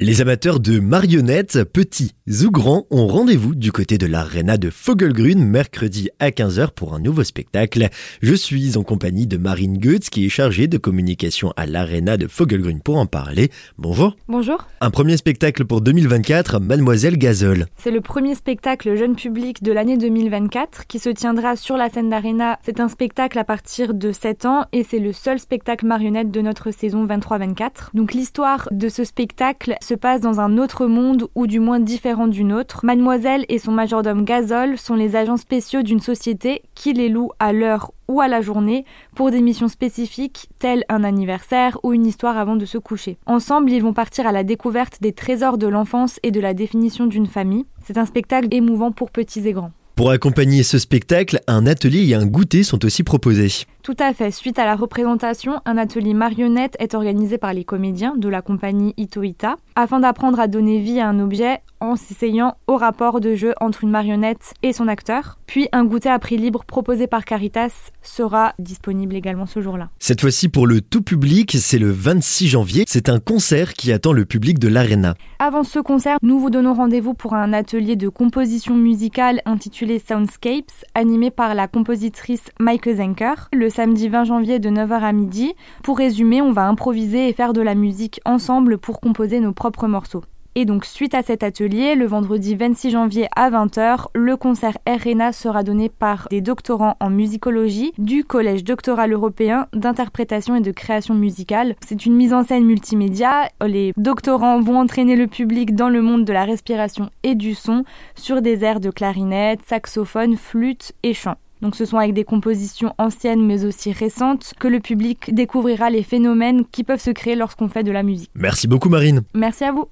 Les amateurs de marionnettes, petits ou grands, ont rendez-vous du côté de l'arena de Fogelgrün mercredi à 15h pour un nouveau spectacle. Je suis en compagnie de Marine Goetz qui est chargée de communication à l'arena de Fogelgrün pour en parler. Bonjour. Bonjour. Un premier spectacle pour 2024, Mademoiselle Gazole. C'est le premier spectacle jeune public de l'année 2024 qui se tiendra sur la scène d'arena. C'est un spectacle à partir de 7 ans et c'est le seul spectacle marionnette de notre saison 23-24. Donc l'histoire de ce spectacle se passe dans un autre monde ou du moins différent du nôtre. Mademoiselle et son majordome Gazole sont les agents spéciaux d'une société qui les loue à l'heure ou à la journée pour des missions spécifiques telles un anniversaire ou une histoire avant de se coucher. Ensemble, ils vont partir à la découverte des trésors de l'enfance et de la définition d'une famille. C'est un spectacle émouvant pour petits et grands. Pour accompagner ce spectacle, un atelier et un goûter sont aussi proposés. Tout à fait. Suite à la représentation, un atelier marionnette est organisé par les comédiens de la compagnie Itoita afin d'apprendre à donner vie à un objet en s'essayant au rapport de jeu entre une marionnette et son acteur. Puis un goûter à prix libre proposé par Caritas sera disponible également ce jour-là. Cette fois-ci pour le tout public, c'est le 26 janvier. C'est un concert qui attend le public de l'Arena. Avant ce concert, nous vous donnons rendez-vous pour un atelier de composition musicale Soundscapes, animé par la compositrice Maike Zenker. Le samedi 20 janvier de 9h à midi. Pour résumer, on va improviser et faire de la musique ensemble pour composer nos propres morceaux. Et donc suite à cet atelier, le vendredi 26 janvier à 20h, le concert RNA sera donné par des doctorants en musicologie du Collège doctoral européen d'interprétation et de création musicale. C'est une mise en scène multimédia. Les doctorants vont entraîner le public dans le monde de la respiration et du son sur des airs de clarinette, saxophone, flûte et chant. Donc ce sont avec des compositions anciennes mais aussi récentes que le public découvrira les phénomènes qui peuvent se créer lorsqu'on fait de la musique. Merci beaucoup Marine. Merci à vous.